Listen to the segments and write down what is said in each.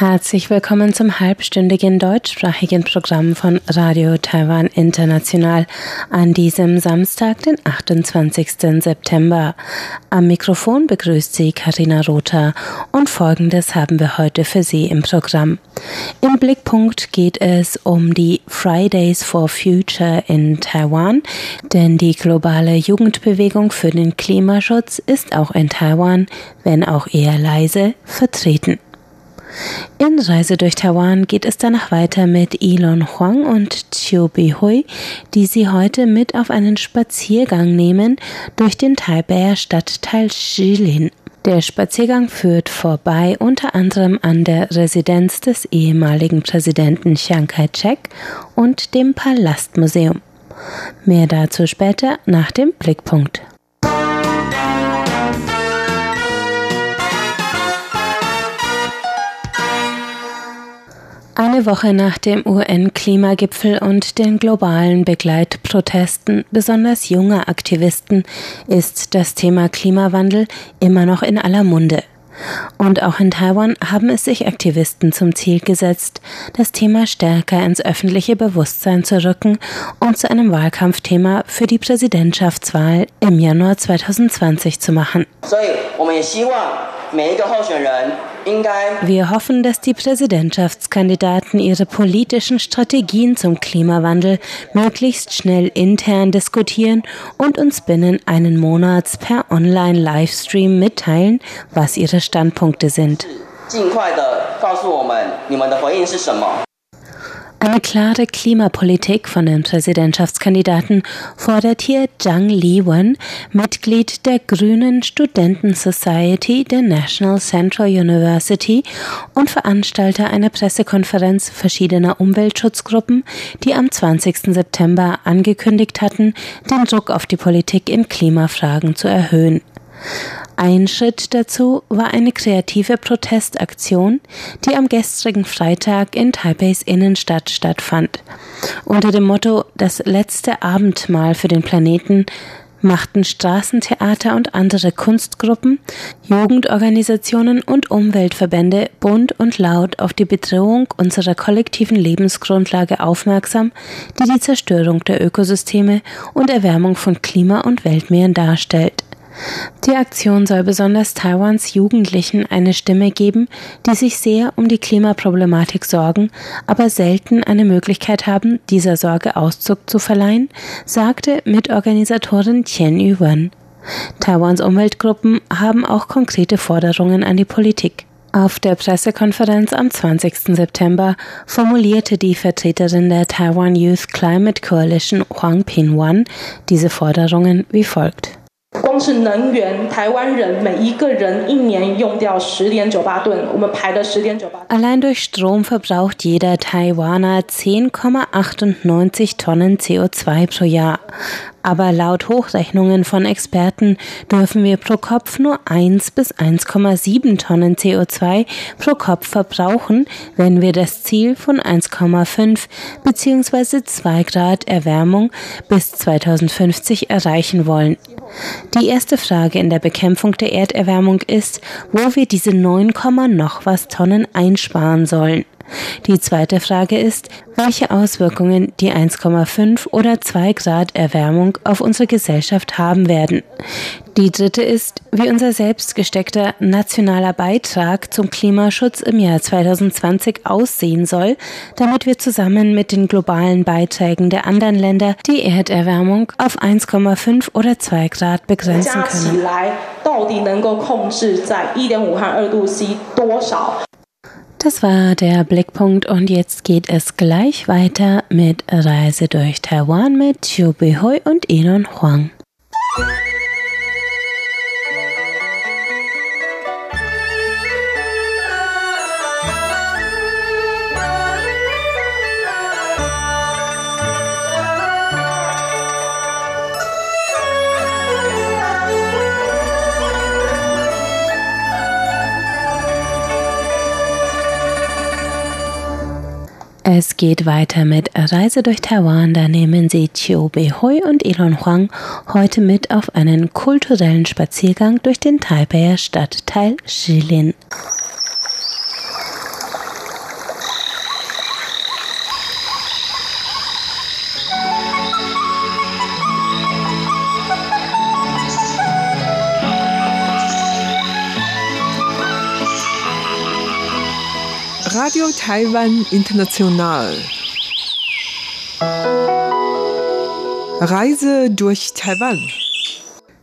Herzlich willkommen zum halbstündigen deutschsprachigen Programm von Radio Taiwan International an diesem Samstag, den 28. September. Am Mikrofon begrüßt Sie Karina Rother und Folgendes haben wir heute für Sie im Programm. Im Blickpunkt geht es um die Fridays for Future in Taiwan, denn die globale Jugendbewegung für den Klimaschutz ist auch in Taiwan, wenn auch eher leise, vertreten. In Reise durch Taiwan geht es danach weiter mit Elon Huang und Chiu Bihui, die sie heute mit auf einen Spaziergang nehmen durch den Taipeier Stadtteil Shilin. Der Spaziergang führt vorbei unter anderem an der Residenz des ehemaligen Präsidenten Chiang Kai-shek und dem Palastmuseum. Mehr dazu später nach dem Blickpunkt. Eine Woche nach dem UN-Klimagipfel und den globalen Begleitprotesten besonders junger Aktivisten ist das Thema Klimawandel immer noch in aller Munde. Und auch in Taiwan haben es sich Aktivisten zum Ziel gesetzt, das Thema stärker ins öffentliche Bewusstsein zu rücken und zu einem Wahlkampfthema für die Präsidentschaftswahl im Januar 2020 zu machen. Wir hoffen, dass die Präsidentschaftskandidaten ihre politischen Strategien zum Klimawandel möglichst schnell intern diskutieren und uns binnen einen Monats per Online-Livestream mitteilen, was ihre Standpunkte sind. Eine klare Klimapolitik von den Präsidentschaftskandidaten fordert hier Zhang Liwen, Mitglied der Grünen Studenten Society der National Central University und Veranstalter einer Pressekonferenz verschiedener Umweltschutzgruppen, die am 20. September angekündigt hatten, den Druck auf die Politik in Klimafragen zu erhöhen. Ein Schritt dazu war eine kreative Protestaktion, die am gestrigen Freitag in Taipeis Innenstadt stattfand. Unter dem Motto Das letzte Abendmahl für den Planeten machten Straßentheater und andere Kunstgruppen, Jugendorganisationen und Umweltverbände bunt und laut auf die Bedrohung unserer kollektiven Lebensgrundlage aufmerksam, die die Zerstörung der Ökosysteme und Erwärmung von Klima und Weltmeeren darstellt. Die Aktion soll besonders Taiwans Jugendlichen eine Stimme geben, die sich sehr um die Klimaproblematik sorgen, aber selten eine Möglichkeit haben, dieser Sorge Auszug zu verleihen, sagte Mitorganisatorin Qian Yuan. Taiwans Umweltgruppen haben auch konkrete Forderungen an die Politik. Auf der Pressekonferenz am 20. September formulierte die Vertreterin der Taiwan Youth Climate Coalition Huang Pinwan diese Forderungen wie folgt. 光是能源，台湾人每一个人一年用掉十点九八吨，我们排了十点九八。Allein durch Strom verbraucht jeder Taiwaner 10,98 Tonnen CO2 pro Jahr. Aber laut Hochrechnungen von Experten dürfen wir pro Kopf nur 1 bis 1,7 Tonnen CO2 pro Kopf verbrauchen, wenn wir das Ziel von 1,5 bzw. 2 Grad Erwärmung bis 2050 erreichen wollen. Die erste Frage in der Bekämpfung der Erderwärmung ist, wo wir diese 9, noch was Tonnen einsparen sollen. Die zweite Frage ist, welche Auswirkungen die 1,5 oder 2 Grad Erwärmung auf unsere Gesellschaft haben werden. Die dritte ist, wie unser selbst gesteckter nationaler Beitrag zum Klimaschutz im Jahr 2020 aussehen soll, damit wir zusammen mit den globalen Beiträgen der anderen Länder die Erderwärmung auf 1,5 oder 2 Grad begrenzen können. Das war der Blickpunkt und jetzt geht es gleich weiter mit Reise durch Taiwan mit Chiu Behui und Elon Huang. Es geht weiter mit Reise durch Taiwan. Da nehmen Sie Chiu Bei-hui und Elon Huang heute mit auf einen kulturellen Spaziergang durch den Taipeier Stadtteil Shilin. Radio Taiwan International. Reise durch Taiwan.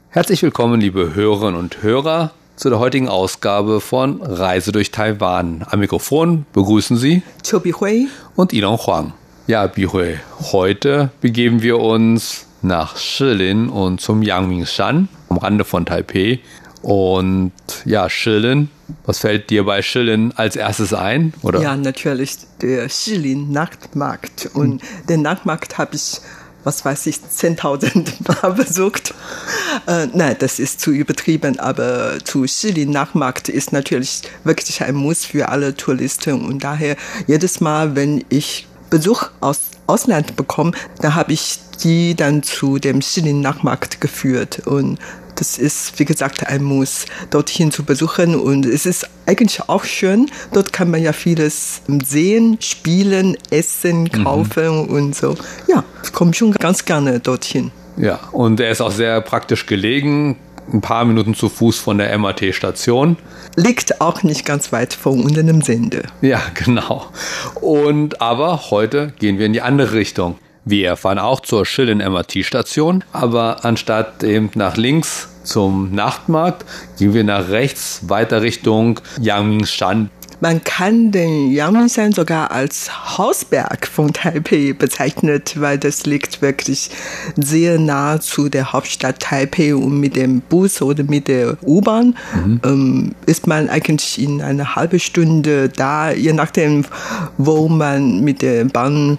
Herzlich willkommen, liebe Hörerinnen und Hörer, zu der heutigen Ausgabe von Reise durch Taiwan. Am Mikrofon begrüßen Sie Chiu Bi-hui. und Ilon Huang. Ja, Bihui, heute begeben wir uns nach Shilin und zum Yangmingshan am Rande von Taipei. Und ja, Shilin, was fällt dir bei Shilin als erstes ein? Oder? Ja, natürlich der Shilin Nachtmarkt. Und den Nachtmarkt habe ich, was weiß ich, 10.000 Mal besucht. Äh, nein, das ist zu übertrieben, aber zu Shilin Nachtmarkt ist natürlich wirklich ein Muss für alle Touristen. Und daher jedes Mal, wenn ich Besuch aus Ausland bekomme, dann habe ich die dann zu dem Shilin Nachtmarkt geführt. Und das ist, wie gesagt, ein Muss, dorthin zu besuchen. Und es ist eigentlich auch schön. Dort kann man ja vieles sehen, spielen, essen, kaufen und so. Ja, ich komme schon ganz gerne dorthin. Ja, und er ist auch sehr praktisch gelegen. Ein paar Minuten zu Fuß von der MAT-Station. Liegt auch nicht ganz weit von unserem Sende. Ja, genau. Und aber heute gehen wir in die andere Richtung. Wir fahren auch zur Schillen MRT-Station, aber anstatt eben nach links zum Nachtmarkt, gehen wir nach rechts weiter Richtung Yangmingshan. Man kann den Yangmingshan sogar als Hausberg von Taipei bezeichnet, weil das liegt wirklich sehr nah zu der Hauptstadt Taipei und mit dem Bus oder mit der U-Bahn ähm, ist man eigentlich in einer halben Stunde da, je nachdem, wo man mit der Bahn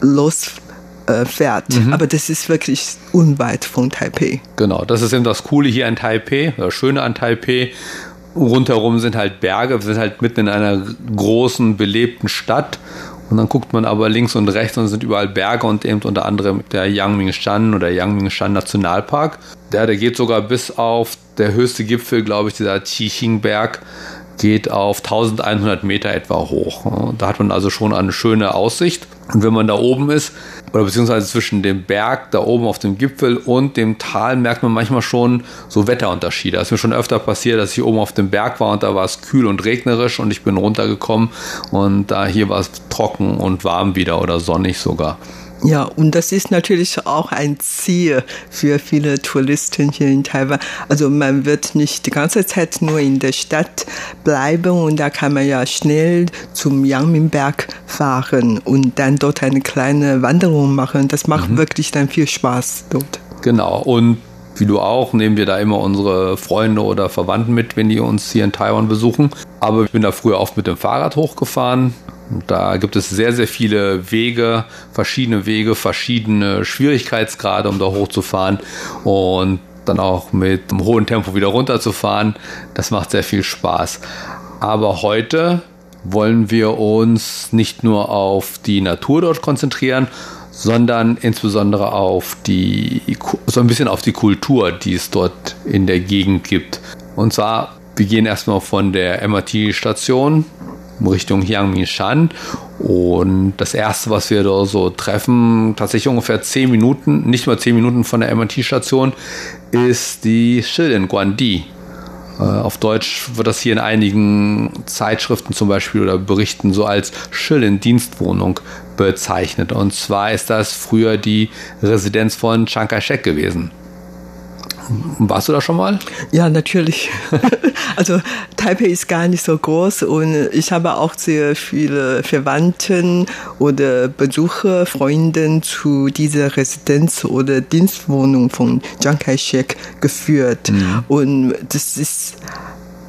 losfährt. Äh, fährt. Aber das ist wirklich unweit von Taipei. Genau, das ist eben das Coole hier an Taipei, das Schöne an Taipei. Rundherum sind halt Berge, wir sind halt mitten in einer großen, belebten Stadt. Und dann guckt man aber links und rechts und sind überall Berge und eben unter anderem der Yangmingshan oder Yangmingshan Nationalpark. Der, der geht sogar bis auf der höchste Gipfel, glaube ich, dieser Qixing-Berg, geht auf 1100 Meter etwa hoch. Da hat man also schon eine schöne Aussicht. Und wenn man da oben ist, oder beziehungsweise zwischen dem Berg da oben auf dem Gipfel und dem Tal, merkt man manchmal schon so Wetterunterschiede. Das ist mir schon öfter passiert, dass ich oben auf dem Berg war und da war es kühl und regnerisch und ich bin runtergekommen und da hier war es trocken und warm wieder oder sonnig sogar. Ja, und das ist natürlich auch ein Ziel für viele Touristen hier in Taiwan. Also man wird nicht die ganze Zeit nur in der Stadt bleiben und da kann man ja schnell zum Yangminberg fahren und dann dort eine kleine Wanderung machen. Das macht wirklich dann viel Spaß dort. Genau, und wie du auch, nehmen wir da immer unsere Freunde oder Verwandten mit, wenn die uns hier in Taiwan besuchen. Aber ich bin da früher oft mit dem Fahrrad hochgefahren. Da gibt es sehr, sehr viele Wege, verschiedene Wege, verschiedene Schwierigkeitsgrade, um da hochzufahren. Und dann auch mit einem hohen Tempo wieder runterzufahren. Das macht sehr viel Spaß. Aber heute wollen wir uns nicht nur auf die Natur dort konzentrieren, sondern insbesondere auf die, so ein bisschen auf die Kultur, die es dort in der Gegend gibt. Und zwar, wir gehen erstmal von der MRT-Station Richtung Yangmingshan und das erste, was wir da so treffen, tatsächlich ungefähr 10 Minuten, nicht mal 10 Minuten von der MRT-Station, ist die Shilin Guandi. Äh, Auf Deutsch wird das hier in einigen Zeitschriften zum Beispiel oder Berichten so als Schillen-Dienstwohnung bezeichnet. Und zwar ist das früher die Residenz von Chiang Kai-shek gewesen. Warst du da schon mal? Ja, natürlich. Also Taipei ist gar nicht so groß und ich habe auch sehr viele Verwandten oder Besucher, Freunde zu dieser Residenz oder Dienstwohnung von Chiang Kai-shek geführt. Und das ist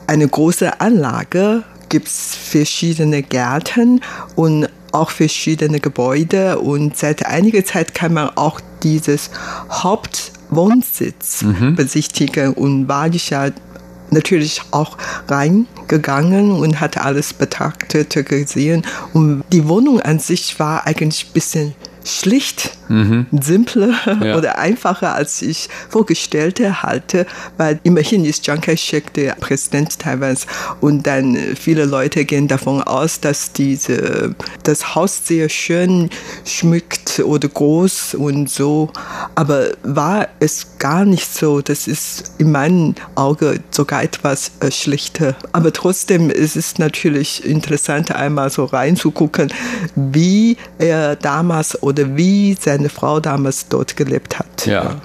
eine große Anlage, gibt es verschiedene Gärten und auch verschiedene Gebäude und seit einiger Zeit kann man auch dieses Hauptwohnsitz besichtigen und war ich ja natürlich auch reingegangen und hat alles betrachtet, gesehen. Und die Wohnung an sich war eigentlich ein bisschen schlicht, mhm. simpler ja. oder einfacher, als ich vorgestellte halte, weil immerhin ist Chiang Kai-shek der Präsident Taiwans und dann viele Leute gehen davon aus, dass diese, das Haus sehr schön schmückt oder groß und so, aber war es gar nicht so. Das ist in meinem Auge sogar etwas äh, schlichter. Aber trotzdem ist es natürlich interessant, einmal so reinzugucken, wie er damals oder wie seine Frau damals dort gelebt hat. Ja.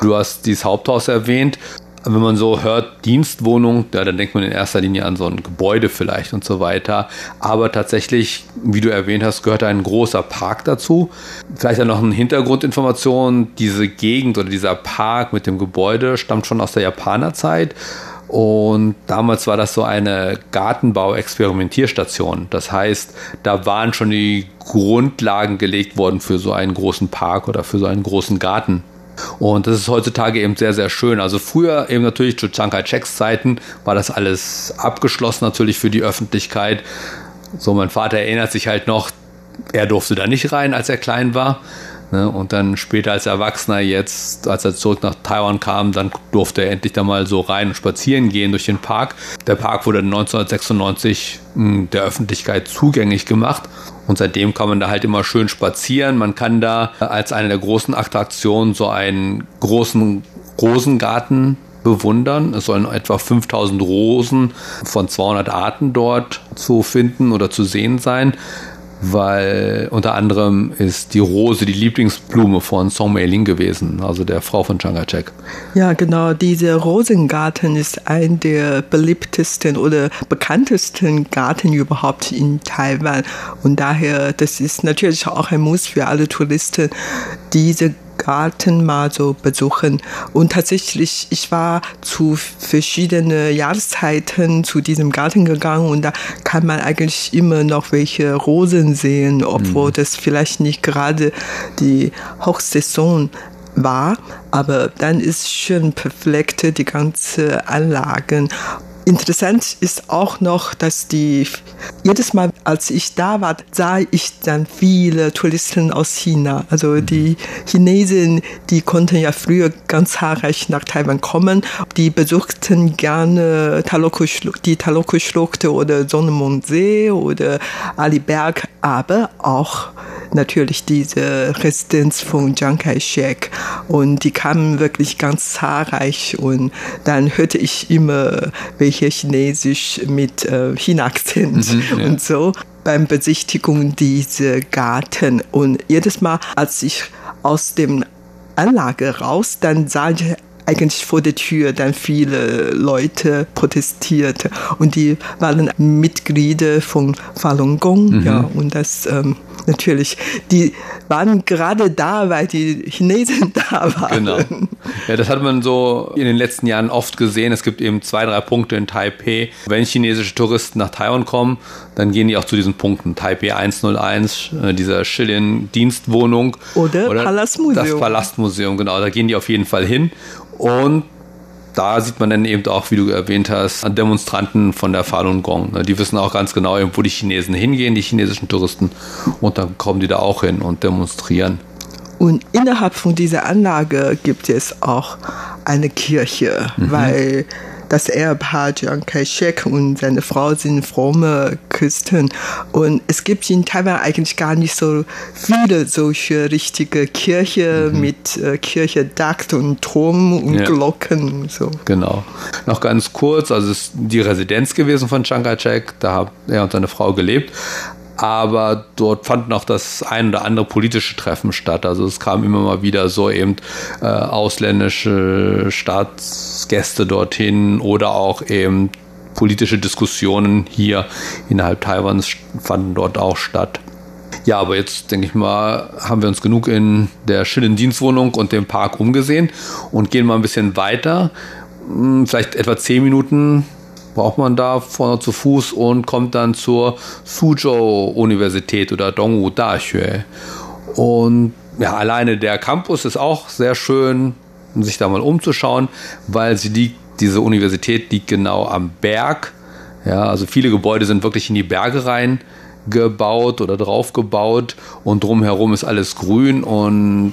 Du hast dieses Haupthaus erwähnt. Wenn man so hört, Dienstwohnung, ja, dann denkt man in erster Linie an so ein Gebäude vielleicht und so weiter. Aber tatsächlich, wie du erwähnt hast, gehört ein großer Park dazu. Vielleicht dann noch eine Hintergrundinformation. Diese Gegend oder dieser Park mit dem Gebäude stammt schon aus der Japanerzeit. Und damals war das so eine Gartenbau-Experimentierstation. Das heißt, da waren schon die Grundlagen gelegt worden für so einen großen Park oder für so einen großen Garten. Und das ist heutzutage eben sehr, sehr schön. Also früher eben natürlich zu Chiang Kai-sheks Zeiten war das alles abgeschlossen natürlich für die Öffentlichkeit. So, mein Vater erinnert sich halt noch, er durfte da nicht rein, als er klein war. Ne? Und dann später als Erwachsener jetzt, als er zurück nach Taiwan kam, dann durfte er endlich da mal so rein und spazieren gehen durch den Park. Der Park wurde 1996 hm, der Öffentlichkeit zugänglich gemacht. Und seitdem kann man da halt immer schön spazieren. Man kann da als eine der großen Attraktionen so einen großen Rosengarten bewundern. Es sollen etwa 5000 Rosen von 200 Arten dort zu finden oder zu sehen sein weil unter anderem ist die Rose die Lieblingsblume von Song Mei-ling gewesen, also der Frau von Chiang Kai-shek. Ja, genau. Dieser Rosengarten ist ein der beliebtesten oder bekanntesten Garten überhaupt in Taiwan. Und daher, das ist natürlich auch ein Muss für alle Touristen, diese Garten mal so besuchen. Und tatsächlich, ich war zu verschiedenen Jahreszeiten zu diesem Garten gegangen und da kann man eigentlich immer noch welche Rosen sehen, obwohl mhm. das vielleicht nicht gerade die Hochsaison war, aber dann ist schön perfekt die ganze Anlagen Interessant ist auch noch, dass die jedes Mal, als ich da war, sah ich dann viele Touristen aus China. Also die Chinesen, die konnten ja früher ganz zahlreich nach Taiwan kommen. Die besuchten gerne die Taloku-Schlucht oder Sonnemondsee oder Aliberg, aber auch natürlich diese Residenz von Chiang Kai-shek und die kamen wirklich ganz zahlreich und dann hörte ich immer welche Chinesisch mit äh, China-Akzent mhm, ja. und so beim Besichtigung dieser Garten und jedes Mal, als ich aus dem Anlage raus, dann sah ich eigentlich vor der Tür dann viele Leute protestiert und die waren Mitglieder von Falun Gong, mhm. ja, und das ähm, natürlich, die waren gerade da, weil die Chinesen da waren. Genau. Ja, das hat man so in den letzten Jahren oft gesehen. Es gibt eben zwei, drei Punkte in Taipei. Wenn chinesische Touristen nach Taiwan kommen, dann gehen die auch zu diesen Punkten. Taipei 101, äh, dieser Schilling-Dienstwohnung. Oder, oder Palastmuseum. Das Palastmuseum, genau. Da gehen die auf jeden Fall hin. Und da sieht man dann eben auch, wie du erwähnt hast, Demonstranten von der Falun Gong. Die wissen auch ganz genau, wo die Chinesen hingehen, die chinesischen Touristen. Und dann kommen die da auch hin und demonstrieren. Und innerhalb von dieser Anlage gibt es auch eine Kirche, mhm. weil das Ehepaar Chiang Kai-shek und seine Frau sind fromme Christen. Und es gibt in Taiwan eigentlich gar nicht so viele solche richtige Kirche mhm. mit äh, Kirchedach und Turm und ja. Glocken. So. Genau. Noch ganz kurz, also es ist die Residenz gewesen von Chiang Kai-shek, da haben er und seine Frau gelebt aber dort fand auch das ein oder andere politische Treffen statt. Also es kam immer mal wieder so eben äh, ausländische Staatsgäste dorthin oder auch eben politische Diskussionen hier innerhalb Taiwans fanden dort auch statt. Ja, aber jetzt denke ich mal, haben wir uns genug in der schönen Dienstwohnung und dem Park umgesehen und gehen mal ein bisschen weiter. Hm, vielleicht etwa zehn Minuten braucht man da vorne zu Fuß und kommt dann zur Suzhou-Universität oder Dongwu Daxue. Und ja, alleine der Campus ist auch sehr schön, um sich da mal umzuschauen, weil sie liegt diese Universität liegt genau am Berg. Ja, also viele Gebäude sind wirklich in die Berge rein gebaut oder drauf gebaut und drumherum ist alles grün und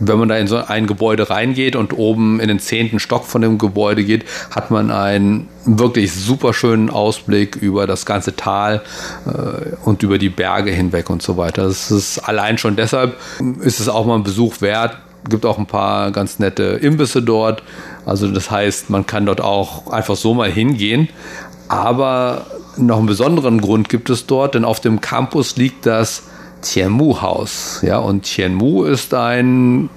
wenn man da in so ein Gebäude reingeht und oben in den zehnten Stock von dem Gebäude geht, hat man einen wirklich super schönen Ausblick über das ganze Tal äh, und über die Berge hinweg und so weiter. Das ist allein schon deshalb ist es auch mal ein Besuch wert. Gibt auch ein paar ganz nette Imbisse dort. Also das heißt, man kann dort auch einfach so mal hingehen. Aber noch einen besonderen Grund gibt es dort, denn auf dem Campus liegt das Tianmu-Haus. Ja, und Tianmu ist ein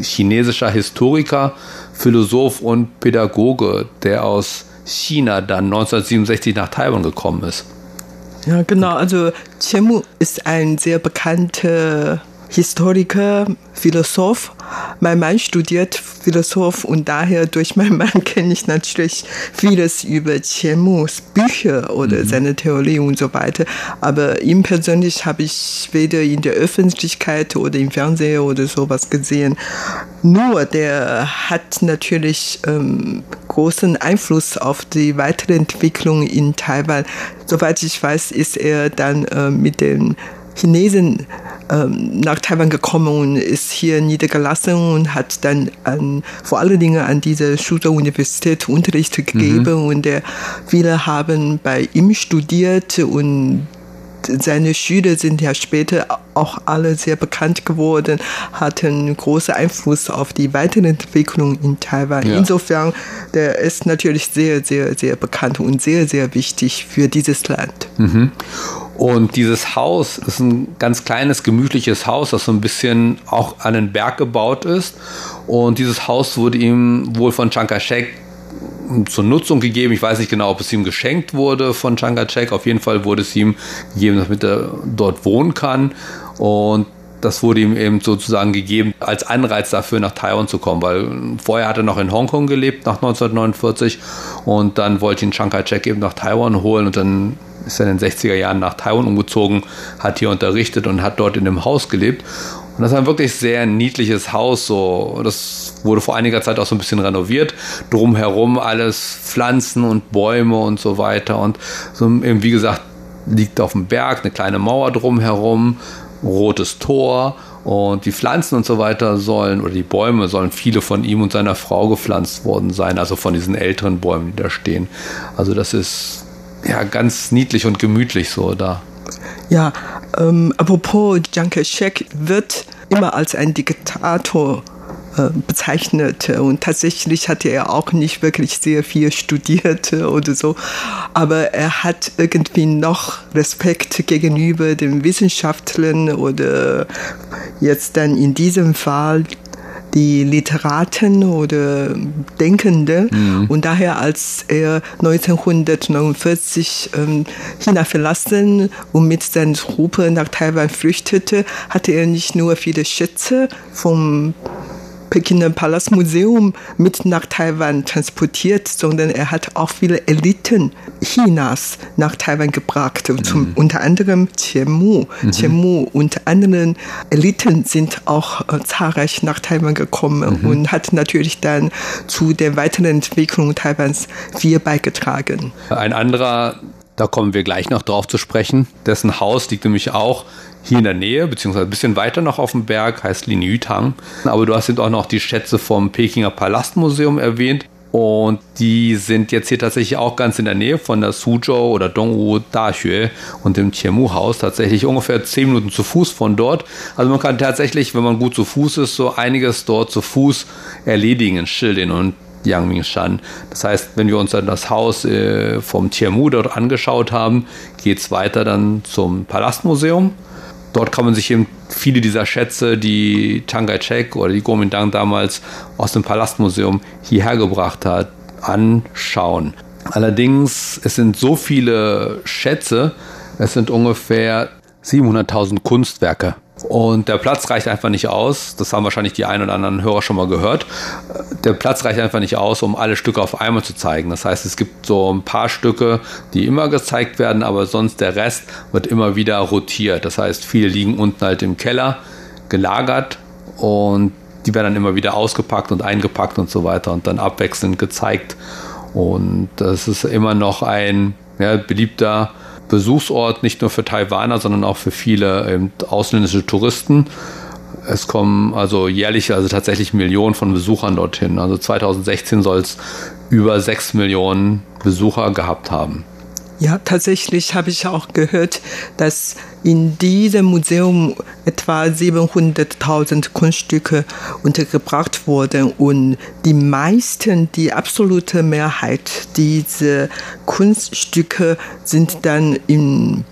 chinesischer Historiker, Philosoph und Pädagoge, der aus China dann 1967 nach Taiwan gekommen ist. Ja, genau. Also Tianmu ist ein sehr bekannter Historiker, Philosoph. Mein Mann studiert Philosoph und daher durch meinen Mann kenne ich natürlich vieles über Qianmus Bücher oder mhm. seine Theorie und so weiter. Aber ihm persönlich habe ich weder in der Öffentlichkeit oder im Fernsehen oder sowas gesehen. Nur der hat natürlich ähm, großen Einfluss auf die weitere Entwicklung in Taiwan. Soweit ich weiß, ist er dann äh, mit den Chinesen ähm, nach Taiwan gekommen und ist hier niedergelassen und hat dann an, vor allen Dingen an dieser Suzhou-Universität Unterricht gegeben mhm. und der, viele haben bei ihm studiert und seine Schüler sind ja später auch alle sehr bekannt geworden, hatten großen Einfluss auf die weitere Entwicklung in Taiwan. Ja. Insofern, der ist natürlich sehr, sehr, sehr bekannt und sehr, sehr wichtig für dieses Land. Mhm. Und dieses Haus ist ein ganz kleines, gemütliches Haus, das so ein bisschen auch an den Berg gebaut ist. Und dieses Haus wurde ihm wohl von Chiang Kai-shek zur Nutzung gegeben. Ich weiß nicht genau, ob es ihm geschenkt wurde von Chiang Kai-shek. Auf jeden Fall wurde es ihm gegeben, damit er dort wohnen kann. Und das wurde ihm eben sozusagen gegeben als Anreiz dafür, nach Taiwan zu kommen, weil vorher hat er noch in Hongkong gelebt, nach 1949, und dann wollte ihn Chiang Kai-shek eben nach Taiwan holen und dann ist er in den 60er Jahren nach Taiwan umgezogen, hat hier unterrichtet und hat dort in dem Haus gelebt. Und das ist ein wirklich sehr niedliches Haus. So. Das wurde vor einiger Zeit auch so ein bisschen renoviert. Drumherum alles Pflanzen und Bäume und so weiter. Und so, wie gesagt, liegt auf dem Berg eine kleine Mauer drumherum, rotes Tor. Und die Pflanzen und so weiter sollen, oder die Bäume sollen viele von ihm und seiner Frau gepflanzt worden sein, also von diesen älteren Bäumen, die da stehen. Also das ist ja, ganz niedlich und gemütlich so da. Ja, ähm, apropos Chiang Kai-shek wird immer als ein Diktator äh, bezeichnet und tatsächlich hatte er auch nicht wirklich sehr viel studiert oder so, aber er hat irgendwie noch Respekt gegenüber den Wissenschaftlern oder jetzt dann in diesem Fall die Literaten oder Denkende. Mhm. Und daher, als er 1949 ähm, China verlassen und mit seinen Truppen nach Taiwan flüchtete, hatte er nicht nur viele Schätze vom Pekiner Palastmuseum mit nach Taiwan transportiert, sondern er hat auch viele Eliten Chinas nach Taiwan gebracht. Mhm. Zum, unter anderem Qianmu. Mhm. Und anderen Eliten sind auch äh, zahlreich nach Taiwan gekommen mhm. und hat natürlich dann zu der weiteren Entwicklung Taiwans viel beigetragen. Ein anderer da kommen wir gleich noch drauf zu sprechen. Dessen Haus liegt nämlich auch hier in der Nähe, beziehungsweise ein bisschen weiter noch auf dem Berg, heißt Lin Yutang. Aber du hast eben auch noch die Schätze vom Pekinger Palastmuseum erwähnt. Und die sind jetzt hier tatsächlich auch ganz in der Nähe von der Suzhou oder Dongwu Daxue und dem Qianmu-Haus, tatsächlich ungefähr zehn Minuten zu Fuß von dort. Also man kann tatsächlich, wenn man gut zu Fuß ist, so einiges dort zu Fuß erledigen in Schildin und Yangmingshan. Das heißt, wenn wir uns dann das Haus äh, vom Qianmu dort angeschaut haben, geht es weiter dann zum Palastmuseum dort kann man sich eben viele dieser Schätze, die Chiang Kai-shek oder die Kuomintang damals aus dem Palastmuseum hierher gebracht hat, anschauen. Allerdings, es sind so viele Schätze, es sind ungefähr 700.000 Kunstwerke und der Platz reicht einfach nicht aus. Das haben wahrscheinlich die einen oder anderen Hörer schon mal gehört. Der Platz reicht einfach nicht aus, um alle Stücke auf einmal zu zeigen. Das heißt, es gibt so ein paar Stücke, die immer gezeigt werden, aber sonst der Rest wird immer wieder rotiert. Das heißt, viele liegen unten halt im Keller gelagert und die werden dann immer wieder ausgepackt und eingepackt und so weiter und dann abwechselnd gezeigt. Und das ist immer noch ein ja, beliebter Besuchsort, nicht nur für Taiwaner, sondern auch für viele ausländische Touristen. Es kommen also jährlich, also tatsächlich Millionen von Besuchern dorthin. Also 2016 soll es über 6 Millionen Besucher gehabt haben. Ja, tatsächlich habe ich auch gehört, dass in diesem Museum etwa 700.000 Kunststücke untergebracht wurden und die meisten, die absolute Mehrheit dieser Kunststücke sind dann in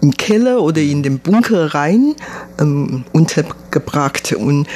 im Keller oder in den Bunker rein ähm, untergebracht. Und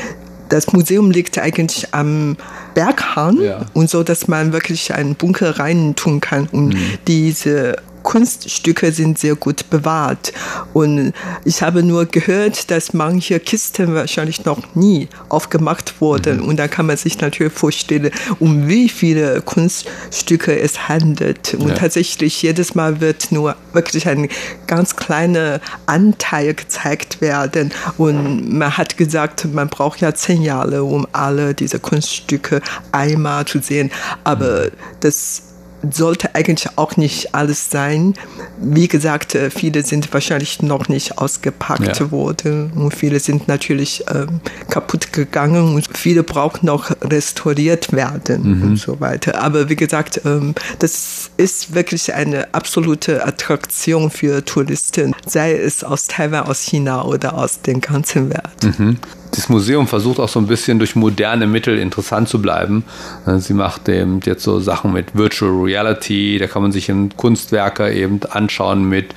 das Museum liegt eigentlich am Berghang ja. und so, dass man wirklich einen Bunker rein tun kann und mhm. diese Kunststücke sind sehr gut bewahrt. Und ich habe nur gehört, dass manche Kisten wahrscheinlich noch nie aufgemacht wurden. Mhm. Und da kann man sich natürlich vorstellen, um wie viele Kunststücke es handelt. Und ja. tatsächlich jedes Mal wird nur wirklich ein ganz kleiner Anteil gezeigt werden. Und man hat gesagt, man braucht ja zehn Jahre, um alle diese Kunststücke einmal zu sehen. Aber mhm. das sollte eigentlich auch nicht alles sein. Wie gesagt, äh, viele sind wahrscheinlich noch nicht ausgepackt ja. worden und viele sind natürlich ähm, kaputt gegangen und viele brauchen noch restauriert werden mhm. und so weiter. Aber wie gesagt, ähm, das ist wirklich eine absolute Attraktion für Touristen, sei es aus Taiwan, aus China oder aus der ganzen Welt. Mhm das Museum versucht auch so ein bisschen durch moderne Mittel interessant zu bleiben. Äh, sie macht eben jetzt so Sachen mit Virtual Reality, da kann man sich in Kunstwerke eben anschauen mit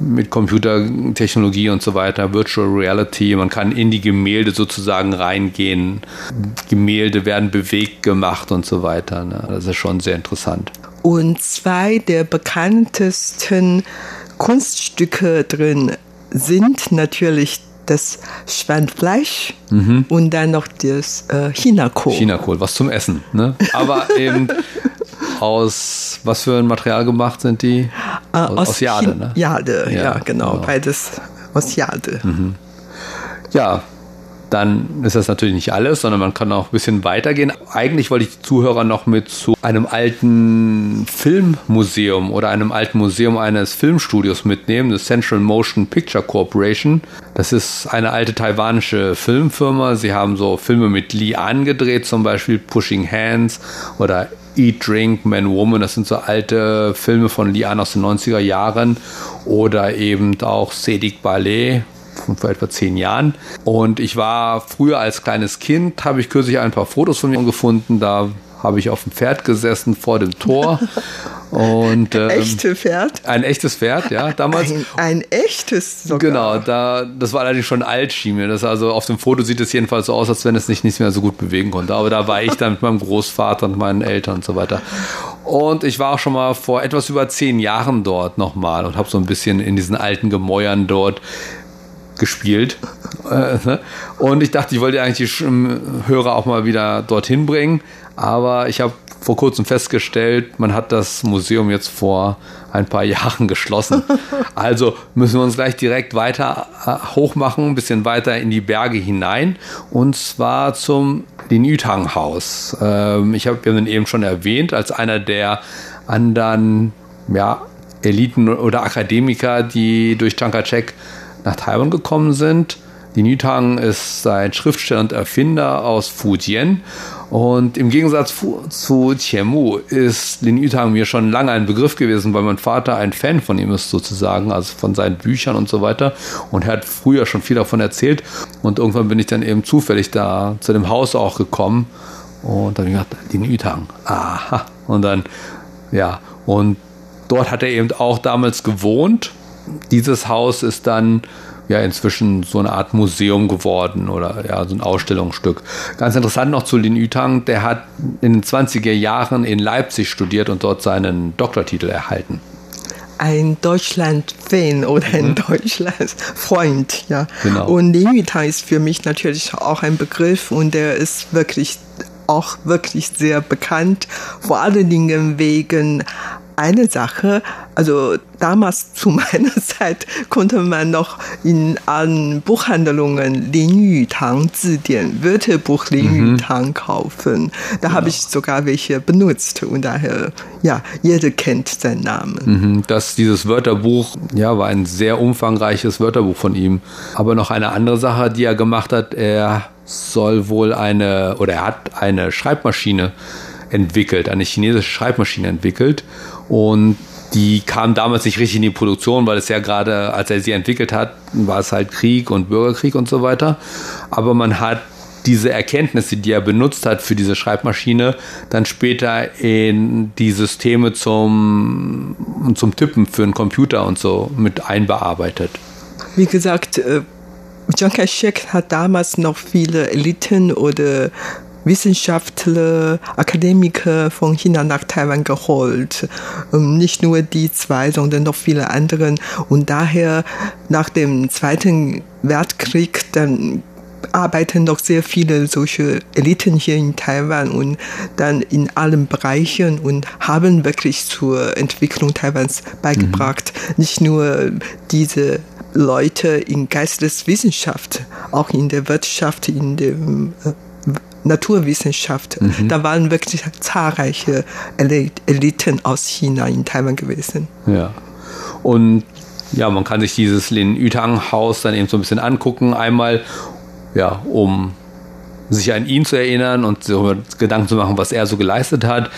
mit Computertechnologie und so weiter, Virtual Reality, man kann in die Gemälde sozusagen reingehen. Gemälde werden bewegt gemacht und so weiter. Ne? Das ist schon sehr interessant. Und zwei der bekanntesten Kunststücke drin sind natürlich das Schweinfleisch mhm. und dann noch das äh, Chinakohl. Chinakohl, was zum Essen. Ne? Aber eben aus was für ein Material gemacht sind die? Äh, aus, aus Jade, ne? Jade, ja, ja genau, genau, Beides aus Jade. Mhm. Ja, dann ist das natürlich nicht alles, sondern man kann auch ein bisschen weitergehen. Eigentlich wollte ich die Zuhörer noch mit zu einem alten Filmmuseum oder einem alten Museum eines Filmstudios mitnehmen, das Central Motion Picture Corporation. Das ist eine alte taiwanische Filmfirma. Sie haben so Filme mit Li angedreht, zum Beispiel Pushing Hands oder Eat, Drink, Man, Woman, das sind so alte Filme von Lian aus den 90er Jahren oder eben auch Sedig Ballet, von vor etwa zehn Jahren. Und ich war früher als kleines Kind, habe ich kürzlich ein paar Fotos von mir gefunden. Da habe ich auf dem Pferd gesessen vor dem Tor. Und, ähm, Echte Pferd? Ein echtes Pferd, ja, damals. Ein, ein echtes sogar. Genau, da, das war allerdings schon alt, schien mir. Das also auf dem Foto sieht es jedenfalls so aus, als wenn es sich nicht mehr so gut bewegen konnte. Aber da war ich dann mit meinem Großvater und meinen Eltern und so weiter. Und ich war auch schon mal vor etwas über zehn Jahren dort nochmal und habe so ein bisschen in diesen alten Gemäuern dort gespielt. Äh? Und ich dachte, ich wollte eigentlich die Hörer auch mal wieder dorthin bringen. Aber ich habe vor kurzem festgestellt, man hat das Museum jetzt vor ein paar Jahren geschlossen. Also müssen wir uns gleich direkt weiter äh, hochmachen, ein bisschen weiter in die Berge hinein. Und zwar zum Linütang-Haus. Ähm, ich habe ihn eben schon erwähnt, als einer der anderen ja, Eliten oder Akademiker, die durch Chiang Kai-shek nach Taiwan gekommen sind. Lin Yutang ist ein Schriftsteller und Erfinder aus Fujian. Und im Gegensatz zu Qianmu ist Lin Yutang mir schon lange ein Begriff gewesen, weil mein Vater ein Fan von ihm ist sozusagen, also von seinen Büchern und so weiter. Und er hat früher schon viel davon erzählt. Und irgendwann bin ich dann eben zufällig da zu dem Haus auch gekommen. Und dann habe ich gedacht, Lin Yutang, aha. Und dann, ja, und dort hat er eben auch damals gewohnt dieses Haus ist dann ja inzwischen so eine Art Museum geworden oder ja, so ein Ausstellungsstück. Ganz interessant noch zu Lin Yutang, der hat in den 20er Jahren in Leipzig studiert und dort seinen Doktortitel erhalten. Ein Deutschland-Fan oder ein mhm. Deutschland-Freund, ja. Genau. Und Lin Yutang ist für mich natürlich auch ein Begriff und der ist wirklich auch wirklich sehr bekannt, vor allen Dingen wegen eine Sache, also damals zu meiner Zeit konnte man noch in allen Buchhandlungen Lin Yutang Zidien, Wörterbuch Lin Yutang mhm. kaufen. Da genau. habe ich sogar welche benutzt und daher, ja, jeder kennt seinen Namen. Mhm. Das, dieses Wörterbuch, ja, war ein sehr umfangreiches Wörterbuch von ihm. Aber noch eine andere Sache, die er gemacht hat, er soll wohl eine, oder er hat eine Schreibmaschine entwickelt, eine chinesische Schreibmaschine entwickelt und die kam damals nicht richtig in die Produktion, weil es ja gerade, als er sie entwickelt hat, war es halt Krieg und Bürgerkrieg und so weiter. Aber man hat diese Erkenntnisse, die er benutzt hat für diese Schreibmaschine, dann später in die Systeme zum, zum Tippen für einen Computer und so mit einbearbeitet. Wie gesagt, Chiang äh, Kai-shek hat damals noch viele Eliten oder Wissenschaftler, Akademiker von China nach Taiwan geholt. Ähm, nicht nur die zwei, sondern noch viele andere. Und daher nach dem Zweiten Weltkrieg dann arbeiten noch sehr viele solche Eliten hier in Taiwan und dann in allen Bereichen und haben wirklich zur Entwicklung Taiwans beigebracht. Mhm. Nicht nur diese Leute in Geisteswissenschaft, auch in der Wirtschaft, in dem äh, Naturwissenschaft. Mhm. Da waren wirklich zahlreiche Eliten aus China in Taiwan gewesen. Ja. Und ja, man kann sich dieses Lin Yutang Haus dann eben so ein bisschen angucken. Einmal, ja, um sich an ihn zu erinnern und sich Gedanken zu machen, was er so geleistet hat.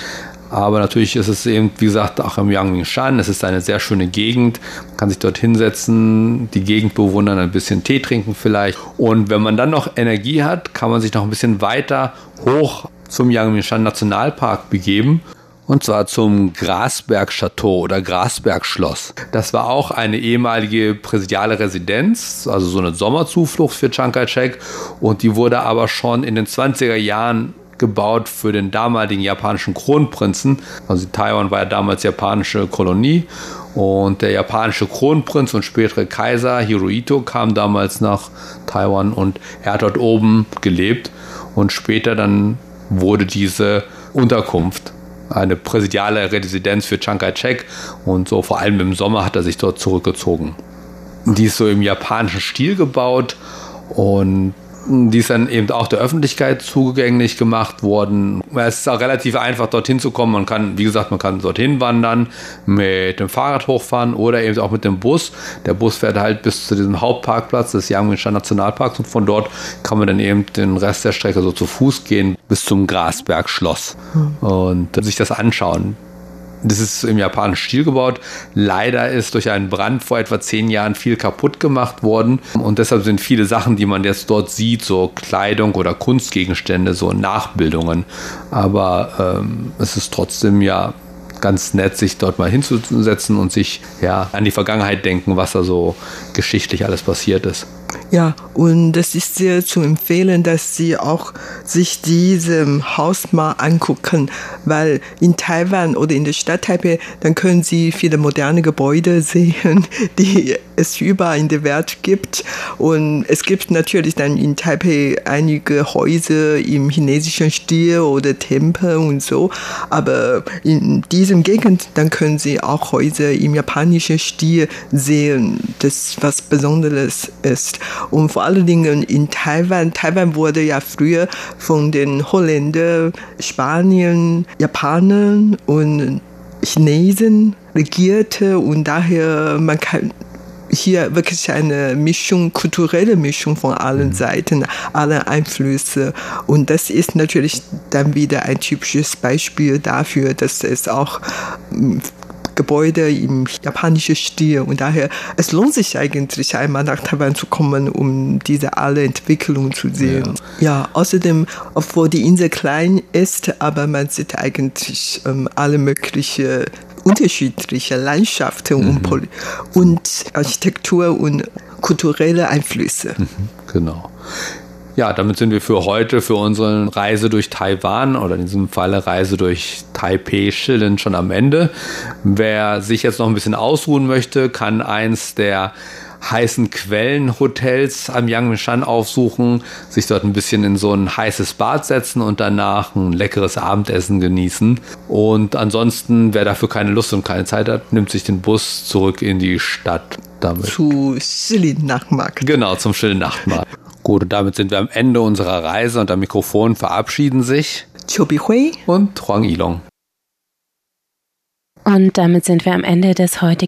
Aber natürlich ist es eben, wie gesagt, auch im Yangmingshan. Es ist eine sehr schöne Gegend. Man kann sich dort hinsetzen, die Gegend bewundern, ein bisschen Tee trinken vielleicht. Und wenn man dann noch Energie hat, kann man sich noch ein bisschen weiter hoch zum Yangmingshan Nationalpark begeben. Und zwar zum Grasberg Chateau oder Grasberg Schloss. Das war auch eine ehemalige präsidiale Residenz, also so eine Sommerzuflucht für Chiang Kai-shek. Und die wurde aber schon in den 20er Jahren gebaut für den damaligen japanischen Kronprinzen. Also Taiwan war ja damals japanische Kolonie und der japanische Kronprinz und spätere Kaiser Hirohito kam damals nach Taiwan und er hat dort oben gelebt und später dann wurde diese Unterkunft eine präsidiale Residenz für Chiang Kai-shek und so vor allem im Sommer hat er sich dort zurückgezogen. Die ist so im japanischen Stil gebaut und die ist dann eben auch der Öffentlichkeit zugänglich gemacht worden. Es ist auch relativ einfach, dorthin zu kommen. Man kann, wie gesagt, man kann dorthin wandern, mit dem Fahrrad hochfahren oder eben auch mit dem Bus. Der Bus fährt halt bis zu diesem Hauptparkplatz des Yangmingshan Nationalparks und von dort kann man dann eben den Rest der Strecke so zu Fuß gehen bis zum Grasberg Schloss und sich das anschauen. Das ist im japanischen Stil gebaut. Leider ist durch einen Brand vor etwa zehn Jahren viel kaputt gemacht worden. Und deshalb sind viele Sachen, die man jetzt dort sieht, so Kleidung oder Kunstgegenstände, so Nachbildungen. Aber ähm, es ist trotzdem ja ganz nett, sich dort mal hinzusetzen und sich ja an die Vergangenheit denken, was da so geschichtlich alles passiert ist. Ja, und es ist sehr zu empfehlen, dass Sie auch sich diesem Haus mal angucken, weil in Taiwan oder in der Stadt Taipei, dann können Sie viele moderne Gebäude sehen, die es überall in der Welt gibt. Und es gibt natürlich dann in Taipei einige Häuser im chinesischen Stil oder Tempel und so. Aber in diesem Gegend, dann können Sie auch Häuser im japanischen Stil sehen, das was Besonderes ist. Und vor allen Dingen in Taiwan. Taiwan wurde ja früher von den Holländern, Spaniern, Japanern und Chinesen regierte und daher man kann hier wirklich eine Mischung, kulturelle Mischung von allen mhm. Seiten, alle Einflüsse. Und das ist natürlich dann wieder ein typisches Beispiel dafür, dass es auch Gebäude im japanischen Stil. Und daher, es lohnt sich eigentlich einmal nach Taiwan zu kommen, um diese alle Entwicklungen zu sehen. Ja, ja außerdem, obwohl die Insel klein ist, aber man sieht eigentlich ähm, alle möglichen unterschiedliche Landschaften mhm. und, und Architektur und kulturelle Einflüsse. Mhm, genau. Ja, damit sind wir für heute, für unsere Reise durch Taiwan oder in diesem Falle Reise durch Taipei Shilin schon am Ende. Wer sich jetzt noch ein bisschen ausruhen möchte, kann eins der heißen Quellenhotels am Yangmingshan aufsuchen, sich dort ein bisschen in so ein heißes Bad setzen und danach ein leckeres Abendessen genießen. Und ansonsten, wer dafür keine Lust und keine Zeit hat, nimmt sich den Bus zurück in die Stadt. Damit. Zu Shilin Nachtmarkt. Genau, zum schönen Nachtmarkt. Gut, und damit sind wir am Ende unserer Reise und am Mikrofon verabschieden sich Chobi Hui und Huang Ilong. Und damit sind wir am Ende des heutigen